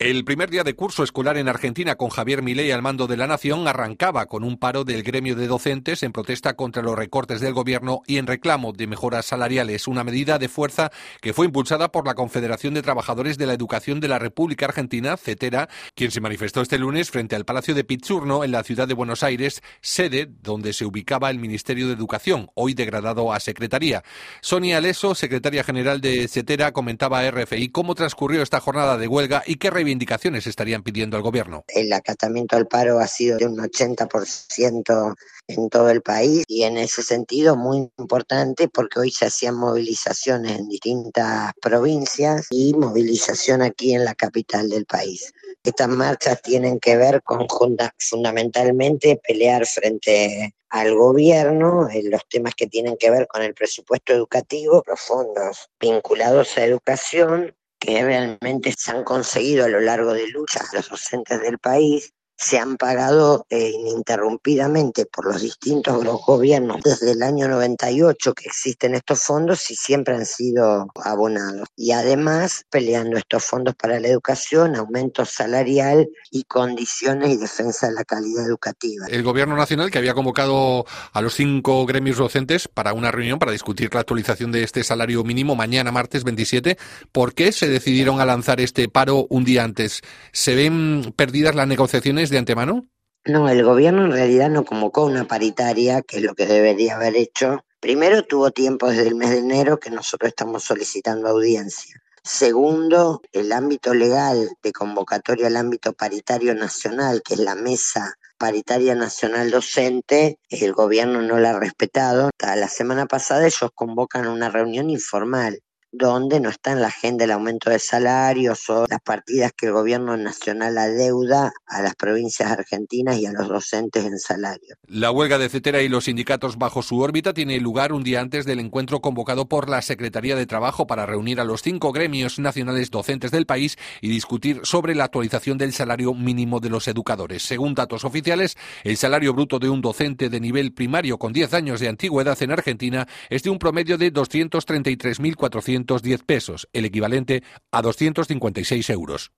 El primer día de curso escolar en Argentina con Javier Milei al mando de la nación arrancaba con un paro del gremio de docentes en protesta contra los recortes del gobierno y en reclamo de mejoras salariales, una medida de fuerza que fue impulsada por la Confederación de Trabajadores de la Educación de la República Argentina, CETERA, quien se manifestó este lunes frente al Palacio de Pizzurno en la ciudad de Buenos Aires, sede donde se ubicaba el Ministerio de Educación, hoy degradado a Secretaría. Sonia Aleso, secretaria general de CETERA, comentaba a RFI cómo transcurrió esta jornada de huelga y qué estarían pidiendo al gobierno? El acatamiento al paro ha sido de un 80% en todo el país y en ese sentido muy importante porque hoy se hacían movilizaciones en distintas provincias y movilización aquí en la capital del país. Estas marchas tienen que ver con fundamentalmente pelear frente al gobierno en los temas que tienen que ver con el presupuesto educativo, los fondos vinculados a educación, que realmente se han conseguido a lo largo de luchas los docentes del país, se han pagado eh, ininterrumpidamente por los distintos gobiernos desde el año 98 que existen estos fondos y siempre han sido abonados. Y además peleando estos fondos para la educación, aumento salarial y condiciones y defensa de la calidad educativa. El gobierno nacional que había convocado a los cinco gremios docentes para una reunión para discutir la actualización de este salario mínimo mañana martes 27, ¿por qué se decidieron a lanzar este paro un día antes? ¿Se ven perdidas las negociaciones de antemano? No, el gobierno en realidad no convocó una paritaria, que es lo que debería haber hecho. Primero, tuvo tiempo desde el mes de enero que nosotros estamos solicitando audiencia. Segundo, el ámbito legal de convocatoria al ámbito paritario nacional, que es la mesa paritaria nacional docente, el gobierno no la ha respetado. La semana pasada ellos convocan una reunión informal donde no está en la agenda el aumento de salarios o las partidas que el gobierno nacional adeuda a las provincias argentinas y a los docentes en salario. La huelga de CETERA y los sindicatos bajo su órbita tiene lugar un día antes del encuentro convocado por la Secretaría de Trabajo para reunir a los cinco gremios nacionales docentes del país y discutir sobre la actualización del salario mínimo de los educadores. Según datos oficiales, el salario bruto de un docente de nivel primario con 10 años de antigüedad en Argentina es de un promedio de 233.400 210 pesos, el equivalente a 256 euros.